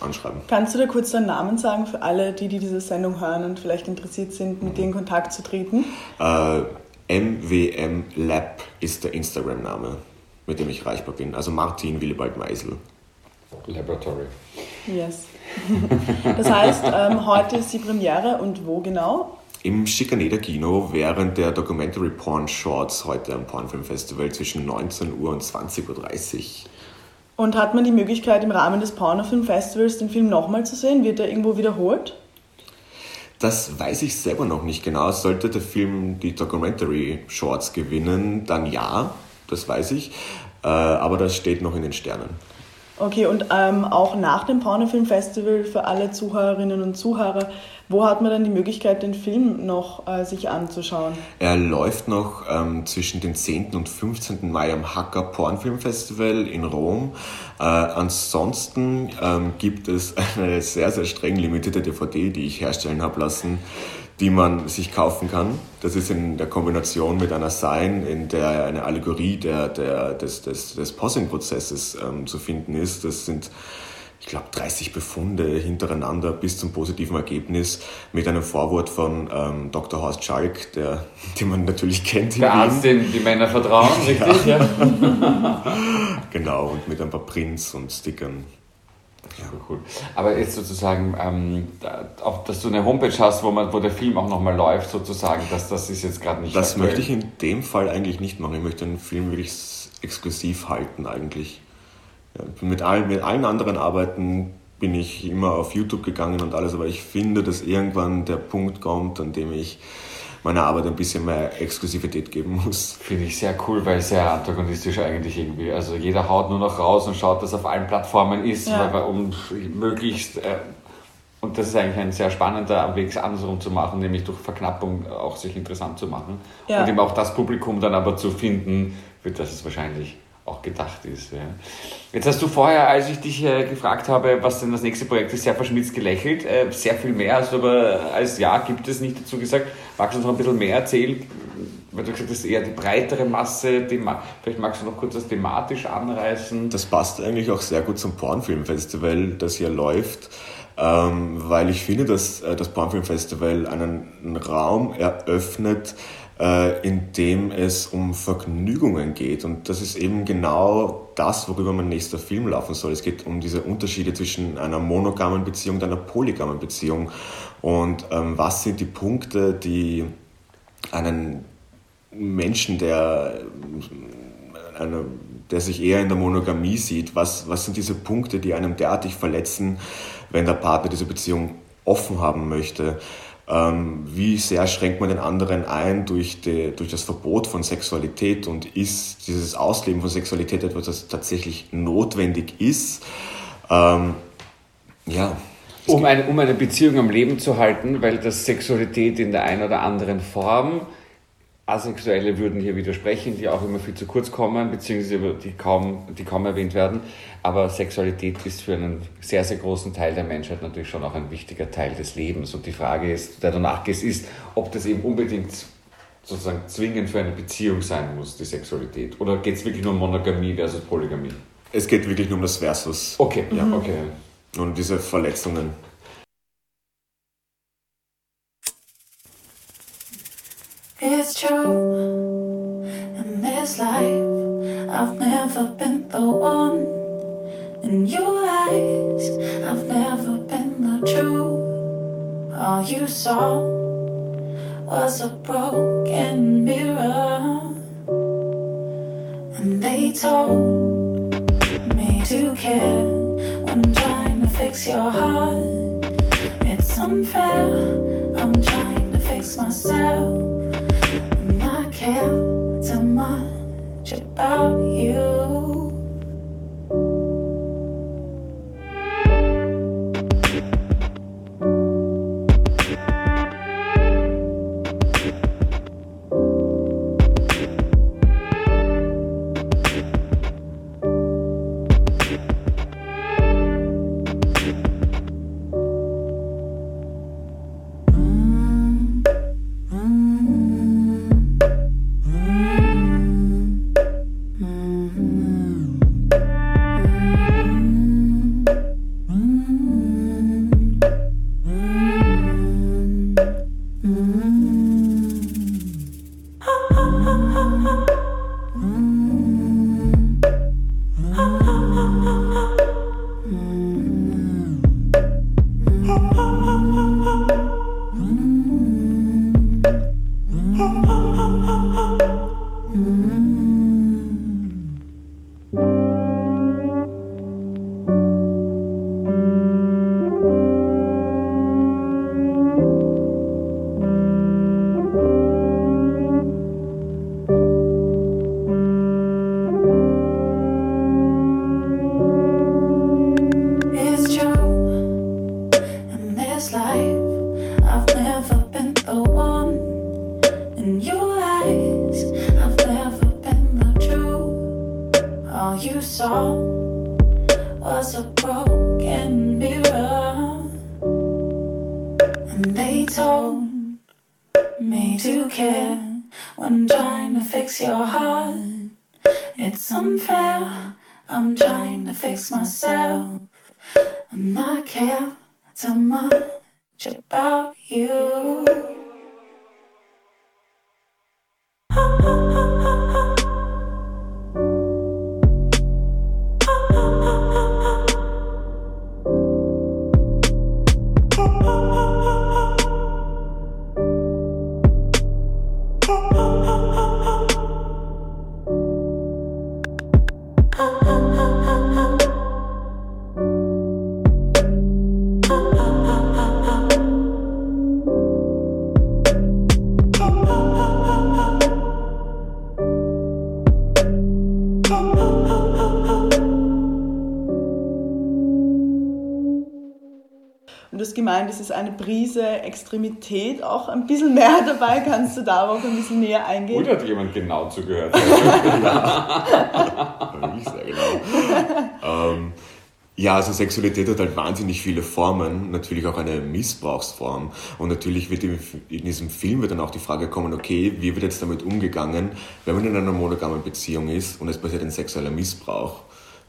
anschreiben. Kannst du da kurz deinen Namen sagen für alle, die, die diese Sendung hören und vielleicht interessiert sind, mit dir in Kontakt zu treten? Äh, MWM Lab ist der Instagram-Name, mit dem ich erreichbar bin. Also Martin Willibald Meisel. Laboratory. Yes. [laughs] Das heißt, ähm, heute ist die Premiere und wo genau? Im Schikaneder Kino während der Documentary Porn Shorts heute am Pornfilm Festival zwischen 19 Uhr und 20.30 Uhr. Und hat man die Möglichkeit, im Rahmen des Pornofilm Festivals den Film nochmal zu sehen? Wird er irgendwo wiederholt? Das weiß ich selber noch nicht genau. Sollte der Film die Documentary Shorts gewinnen, dann ja, das weiß ich. Äh, aber das steht noch in den Sternen. Okay, und ähm, auch nach dem Pornofilm-Festival für alle Zuhörerinnen und Zuhörer, wo hat man dann die Möglichkeit, den Film noch äh, sich anzuschauen? Er läuft noch ähm, zwischen dem 10. und 15. Mai am Hacker Pornfilmfestival in Rom. Äh, ansonsten ähm, gibt es eine sehr, sehr streng limitierte DVD, die ich herstellen habe lassen, die man sich kaufen kann. Das ist in der Kombination mit einer Sign, in der eine Allegorie der, der, des, des, des Posing-Prozesses ähm, zu finden ist. Das sind ich glaube, 30 Befunde hintereinander bis zum positiven Ergebnis mit einem Vorwort von ähm, Dr. Horst Schalk, der, [laughs] den man natürlich kennt. Der Arzt, dem die Männer vertrauen, [laughs] richtig? Ja. genau, und mit ein paar Prints und Stickern. Ja. Cool. Aber jetzt sozusagen, ähm, auch, dass du eine Homepage hast, wo, man, wo der Film auch nochmal läuft, sozusagen, dass das ist jetzt gerade nicht Das aktuell. möchte ich in dem Fall eigentlich nicht machen. Ich möchte den Film wirklich exklusiv halten eigentlich. Ja, mit, all, mit allen anderen Arbeiten bin ich immer auf YouTube gegangen und alles, aber ich finde, dass irgendwann der Punkt kommt, an dem ich meiner Arbeit ein bisschen mehr Exklusivität geben muss. Finde ich sehr cool, weil sehr antagonistisch eigentlich irgendwie. Also jeder haut nur noch raus und schaut, dass auf allen Plattformen ist, ja. weil, um möglichst äh, Und das ist eigentlich ein sehr spannender Weg, es andersrum zu machen, nämlich durch Verknappung auch sich interessant zu machen. Ja. Und eben auch das Publikum dann aber zu finden, für das es wahrscheinlich auch gedacht ist. Ja. Jetzt hast du vorher, als ich dich äh, gefragt habe, was denn das nächste Projekt ist, sehr verschmitzt gelächelt. Äh, sehr viel mehr, also aber als Ja gibt es nicht dazu gesagt. Magst du uns noch ein bisschen mehr erzählen? Weil du gesagt hast, eher die breitere Masse. Vielleicht magst du noch kurz das thematisch anreißen. Das passt eigentlich auch sehr gut zum Pornfilmfestival, das hier läuft ähm, weil ich finde, dass äh, das Pornfilmfestival einen Raum eröffnet, äh, in dem es um Vergnügungen geht. Und das ist eben genau das, worüber mein nächster Film laufen soll. Es geht um diese Unterschiede zwischen einer monogamen Beziehung und einer polygamen Beziehung. Und ähm, was sind die Punkte, die einen Menschen, der eine der sich eher in der Monogamie sieht. Was, was sind diese Punkte, die einem derartig verletzen, wenn der Partner diese Beziehung offen haben möchte? Ähm, wie sehr schränkt man den anderen ein durch, die, durch das Verbot von Sexualität und ist dieses Ausleben von Sexualität etwas, das tatsächlich notwendig ist? Ähm, ja. Um eine, um eine Beziehung am Leben zu halten, weil das Sexualität in der einen oder anderen Form Asexuelle würden hier widersprechen, die auch immer viel zu kurz kommen, beziehungsweise die kaum, die kaum erwähnt werden. Aber Sexualität ist für einen sehr, sehr großen Teil der Menschheit natürlich schon auch ein wichtiger Teil des Lebens. Und die Frage ist, der du nachgehst, ist, ob das eben unbedingt sozusagen zwingend für eine Beziehung sein muss, die Sexualität. Oder geht es wirklich nur um Monogamie versus Polygamie? Es geht wirklich nur um das Versus. Okay, ja, mhm. okay. Und diese Verletzungen. It's true. In this life, I've never been the one. In your eyes, I've never been the truth. All you saw was a broken mirror. And they told me to care when I'm trying to fix your heart. It's unfair, I'm trying to fix myself care too much about you. in your eyes. I've never been the truth. All you saw was a broken mirror. And they told me to care when trying to fix your heart. It's unfair. I'm trying to fix myself. I'm not care too much about you. Gemeint, es ist eine Prise Extremität, auch ein bisschen mehr [laughs] dabei. Kannst du darauf ein bisschen näher eingehen? Gut hat jemand genau zugehört. [laughs] ja. ich sehr genau. ähm, ja, also Sexualität hat halt wahnsinnig viele Formen, natürlich auch eine Missbrauchsform. Und natürlich wird in diesem Film wird dann auch die Frage kommen, okay, wie wird jetzt damit umgegangen, wenn man in einer monogamen Beziehung ist und es passiert ein sexueller Missbrauch?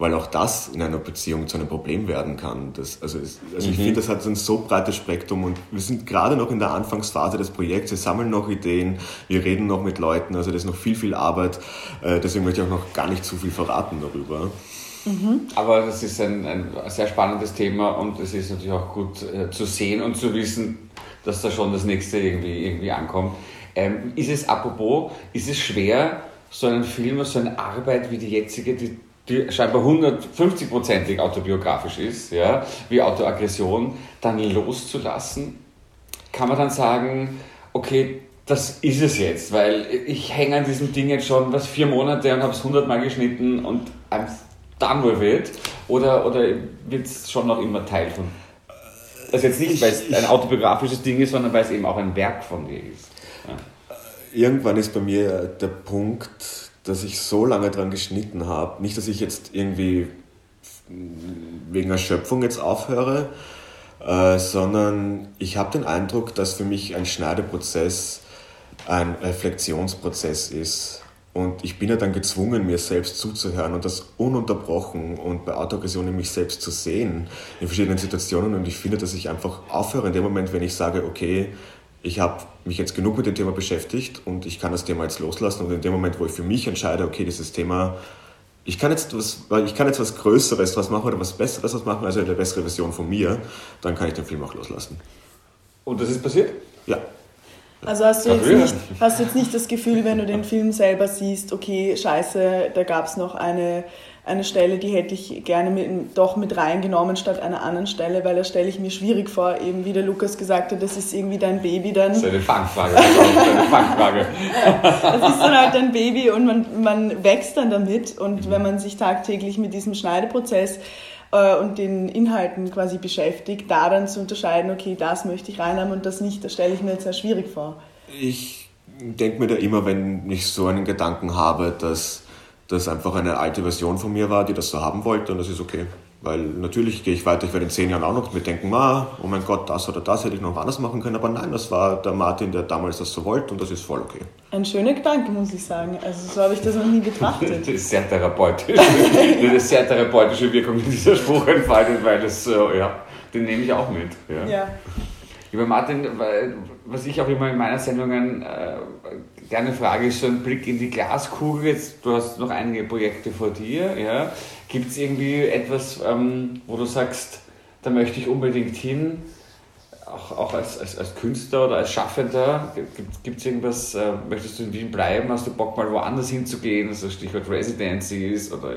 Weil auch das in einer Beziehung zu einem Problem werden kann. Das, also es, also ich Mhm. finde, das hat so ein so breites Spektrum und wir sind gerade noch in der Anfangsphase des Projekts. Wir sammeln noch Ideen, wir reden noch mit Leuten, also das ist noch viel, viel Arbeit. Äh, Deswegen möchte ich auch noch gar nicht zu viel verraten darüber. Aber das ist ein, ein sehr spannendes Thema und es ist natürlich auch gut äh, zu sehen und zu wissen, dass da schon das nächste irgendwie, irgendwie ankommt. Ähm, ist es, apropos, ist es schwer, so einen Film, so eine Arbeit wie die jetzige, die, die scheinbar 150-prozentig autobiografisch ist, ja, wie Autoaggression, dann loszulassen? Kann man dann sagen, okay, das ist es jetzt, weil ich hänge an diesem Ding jetzt schon was vier Monate und habe es hundertmal geschnitten und I'm done with it? Oder, oder wird es schon noch immer Teil von. Also jetzt nicht, weil es ein autobiografisches Ding ist, sondern weil es eben auch ein Werk von dir ist. Ja. Irgendwann ist bei mir der Punkt, dass ich so lange dran geschnitten habe, nicht, dass ich jetzt irgendwie wegen Erschöpfung jetzt aufhöre, äh, sondern ich habe den Eindruck, dass für mich ein Schneideprozess ein Reflexionsprozess ist. Und ich bin ja dann gezwungen, mir selbst zuzuhören und das ununterbrochen und bei Autoaggression in mich selbst zu sehen in verschiedenen Situationen. Und ich finde, dass ich einfach aufhöre in dem Moment, wenn ich sage, okay, ich habe mich jetzt genug mit dem Thema beschäftigt und ich kann das Thema jetzt loslassen. Und in dem Moment, wo ich für mich entscheide, okay, dieses Thema, ich kann jetzt was, ich kann jetzt was Größeres was machen oder was Besseres was machen, also eine bessere Version von mir, dann kann ich den Film auch loslassen. Und das ist passiert? Ja. Also hast du, jetzt nicht, hast du jetzt nicht das Gefühl, wenn du den Film selber siehst, okay, scheiße, da gab es noch eine, eine Stelle, die hätte ich gerne mit, doch mit reingenommen statt einer anderen Stelle, weil da stelle ich mir schwierig vor, eben wie der Lukas gesagt hat, das ist irgendwie dein Baby dann. Das ist eine Fangfrage. Das ist eine Fangfrage. Das ist dann halt ein Baby und man, man wächst dann damit. Und wenn man sich tagtäglich mit diesem Schneideprozess äh, und den Inhalten quasi beschäftigt, da dann zu unterscheiden, okay, das möchte ich reinhaben und das nicht, das stelle ich mir jetzt sehr schwierig vor. Ich denke mir da immer, wenn ich so einen Gedanken habe, dass das einfach eine alte Version von mir war, die das so haben wollte und das ist okay. Weil natürlich gehe ich weiter, ich werde in zehn Jahren auch noch mir denken, ah, oh mein Gott, das oder das hätte ich noch anders machen können, aber nein, das war der Martin, der damals das so wollte und das ist voll okay. Ein schöner Gedanke, muss ich sagen. Also so habe ich das noch nie betrachtet. [laughs] Das ist sehr therapeutisch. Das ist eine sehr therapeutische Wirkung, die dieser Spruch entfaltet, weil das, äh, ja, den nehme ich auch mit. Ja. Ja. Lieber Martin, was ich auch immer in meinen Sendungen äh, gerne frage, ist so ein Blick in die Glaskugel. Jetzt, du hast noch einige Projekte vor dir. Ja. Gibt es irgendwie etwas, ähm, wo du sagst, da möchte ich unbedingt hin, auch, auch als, als, als Künstler oder als Schaffender? Gibt es irgendwas, äh, möchtest du in Wien bleiben? Hast du Bock mal woanders hinzugehen? Also Stichwort Residencies oder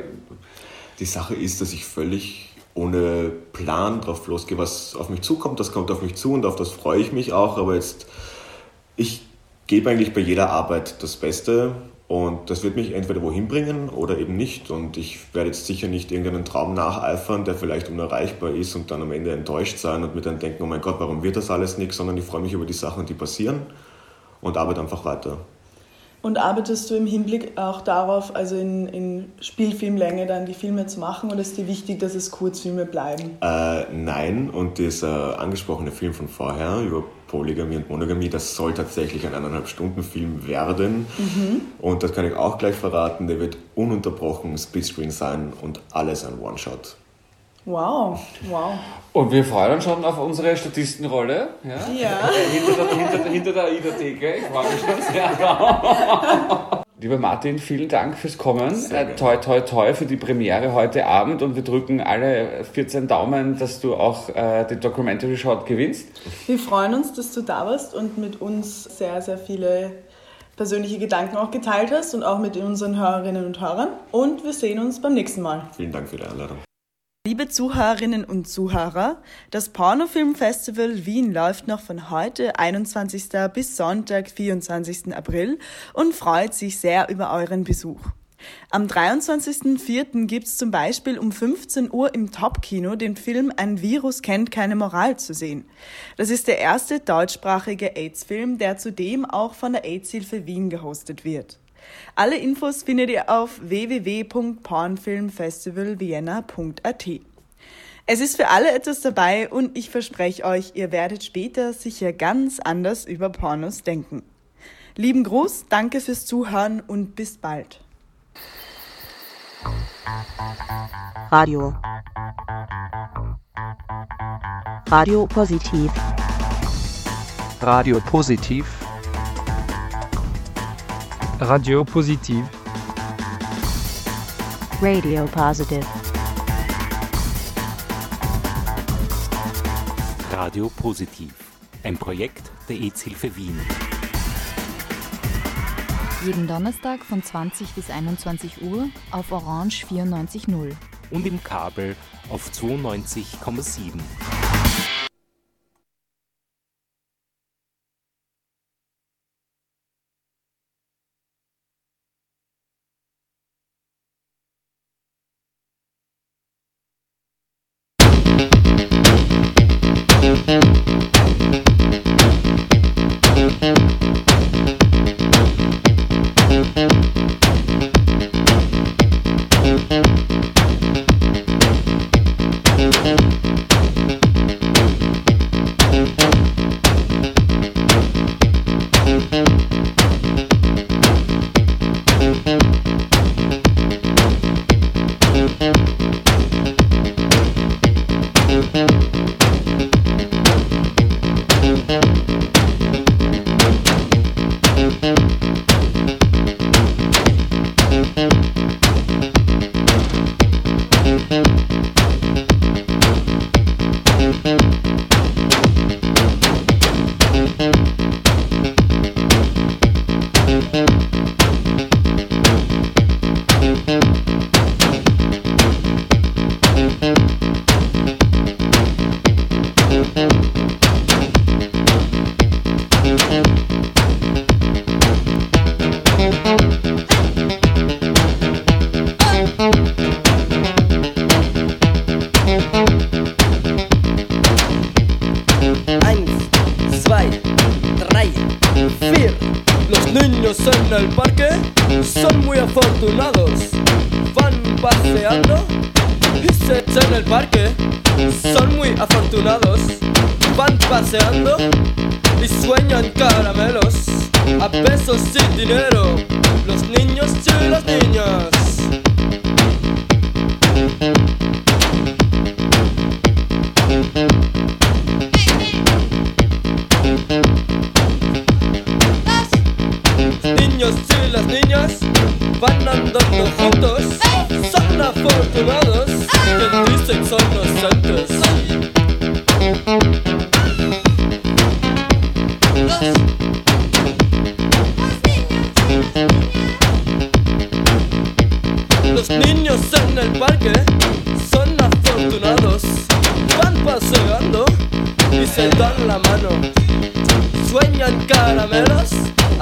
Die Sache ist, dass ich völlig ohne Plan drauf losgehe, was auf mich zukommt, das kommt auf mich zu und auf das freue ich mich auch, aber jetzt, ich gebe eigentlich bei jeder Arbeit das Beste und das wird mich entweder wohin bringen oder eben nicht und ich werde jetzt sicher nicht irgendeinen Traum nacheifern, der vielleicht unerreichbar ist und dann am Ende enttäuscht sein und mir dann denken, oh mein Gott, warum wird das alles nichts, sondern ich freue mich über die Sachen, die passieren und arbeite einfach weiter. Und arbeitest du im Hinblick auch darauf, also in, in Spielfilmlänge dann die Filme zu machen oder ist dir wichtig, dass es Kurzfilme bleiben? Äh, nein, und dieser angesprochene Film von vorher über Polygamie und Monogamie, das soll tatsächlich ein eineinhalb Stunden Film werden. Mhm. Und das kann ich auch gleich verraten, der wird ununterbrochen Splitscreen sein und alles ein One-Shot. Wow, wow. Und wir freuen uns schon auf unsere Statistenrolle. Ja. Ja. hinter, der, hinter, der, hinter der. Ich freue mich schon sehr. [laughs] Lieber Martin, vielen Dank fürs Kommen. Äh, toi, toi, toi für die Premiere heute Abend und wir drücken alle 14 Daumen, dass du auch äh, den Documentary Shot gewinnst. Wir freuen uns, dass du da warst und mit uns sehr, sehr viele persönliche Gedanken auch geteilt hast und auch mit unseren Hörerinnen und Hörern. Und wir sehen uns beim nächsten Mal. Vielen Dank für die Einladung. Liebe Zuhörerinnen und Zuhörer, das Pornofilmfestival Wien läuft noch von heute 21. bis Sonntag 24. April und freut sich sehr über euren Besuch. Am 23.04. gibt es zum Beispiel um 15 Uhr im Top-Kino den Film Ein Virus kennt keine Moral zu sehen. Das ist der erste deutschsprachige AIDS-Film, der zudem auch von der AIDS-Hilfe Wien gehostet wird. Alle Infos findet ihr auf www.pornfilmfestivalvienna.at. Es ist für alle etwas dabei und ich verspreche euch, ihr werdet später sicher ganz anders über Pornos denken. Lieben Gruß, danke fürs Zuhören und bis bald. Radio. Radio Positiv. Radio Positiv. Radio Positiv. Radio Positive. Radio Positiv. Ein Projekt der EZ-Hilfe Wien. Jeden Donnerstag von 20 bis 21 Uhr auf Orange 94.0. Und im Kabel auf 92,7.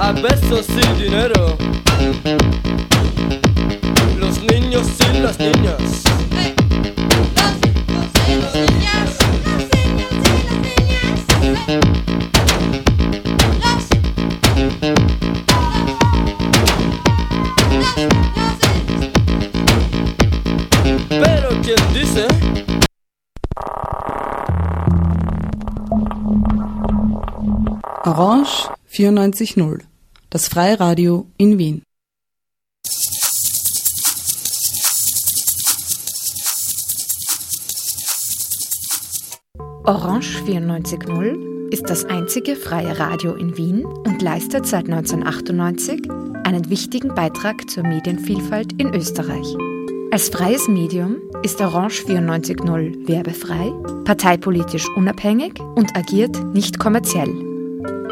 A besos y dinero. Los niños y las niñas. Pero quien dice Orange 94.0, das Freiradio in Wien. Orange 94.0 ist das einzige freie Radio in Wien und leistet seit 1998 einen wichtigen Beitrag zur Medienvielfalt in Österreich. Als freies Medium ist Orange 94.0 werbefrei, parteipolitisch unabhängig und agiert nicht kommerziell.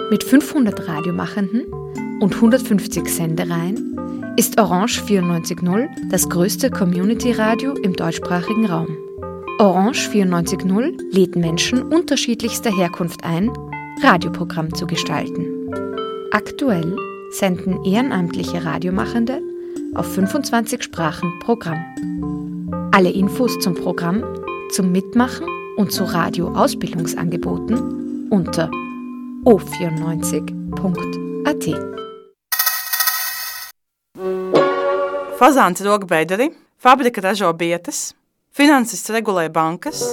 Mit 500 Radiomachenden und 150 Sendereien ist Orange 94.0 das größte Community-Radio im deutschsprachigen Raum. Orange 94.0 lädt Menschen unterschiedlichster Herkunft ein, Radioprogramm zu gestalten. Aktuell senden ehrenamtliche Radiomachende auf 25 Sprachen Programm. Alle Infos zum Programm, zum Mitmachen und zu Radio-Ausbildungsangeboten unter o94.at. Fazāns rok bederi, fabrika ražo bietes, finansists regulē bankas,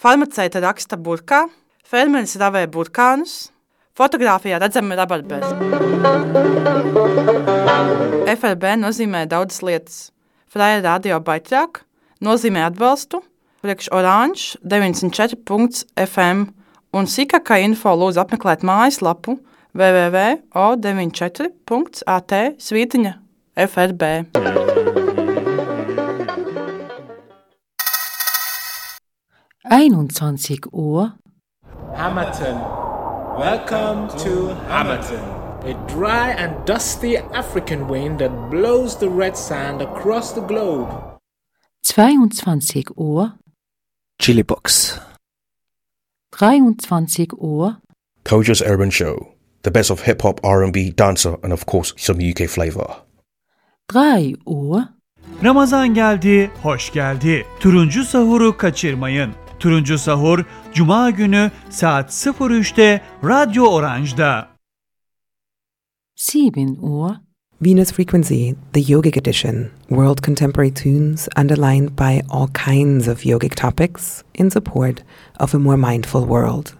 farmaceita raksta burkā, fermeris ravē burkānus, fotografijā redzami rabarberi. FRB nozīmē daudzas lietas. Fraja radio baitrāk nozīmē atbalstu, priekš oranž 94.fm un sīkākā info lūdzu apmeklēt mājaslapu www.o94.at svītiņa FRB. Einundzwanzig Uhr. Hamilton. Welcome to Hamilton. A dry and dusty African wind that blows the red sand across the globe. 22 Uhr. Chili Box. 23 Uhr. Koja's Urban Show. The best of hip hop, R&B, dancer, and of course some UK flavor. 3 Uhr. Ramazan geldi, hoş geldi. Turuncu sahuru kaçırmayın. Turuncu sahur Cuma günü saat 03'te Radyo Orange'da. 7 Uhr. Venus Frequency, the yogic edition, world contemporary tunes underlined by all kinds of yogic topics in support of a more mindful world.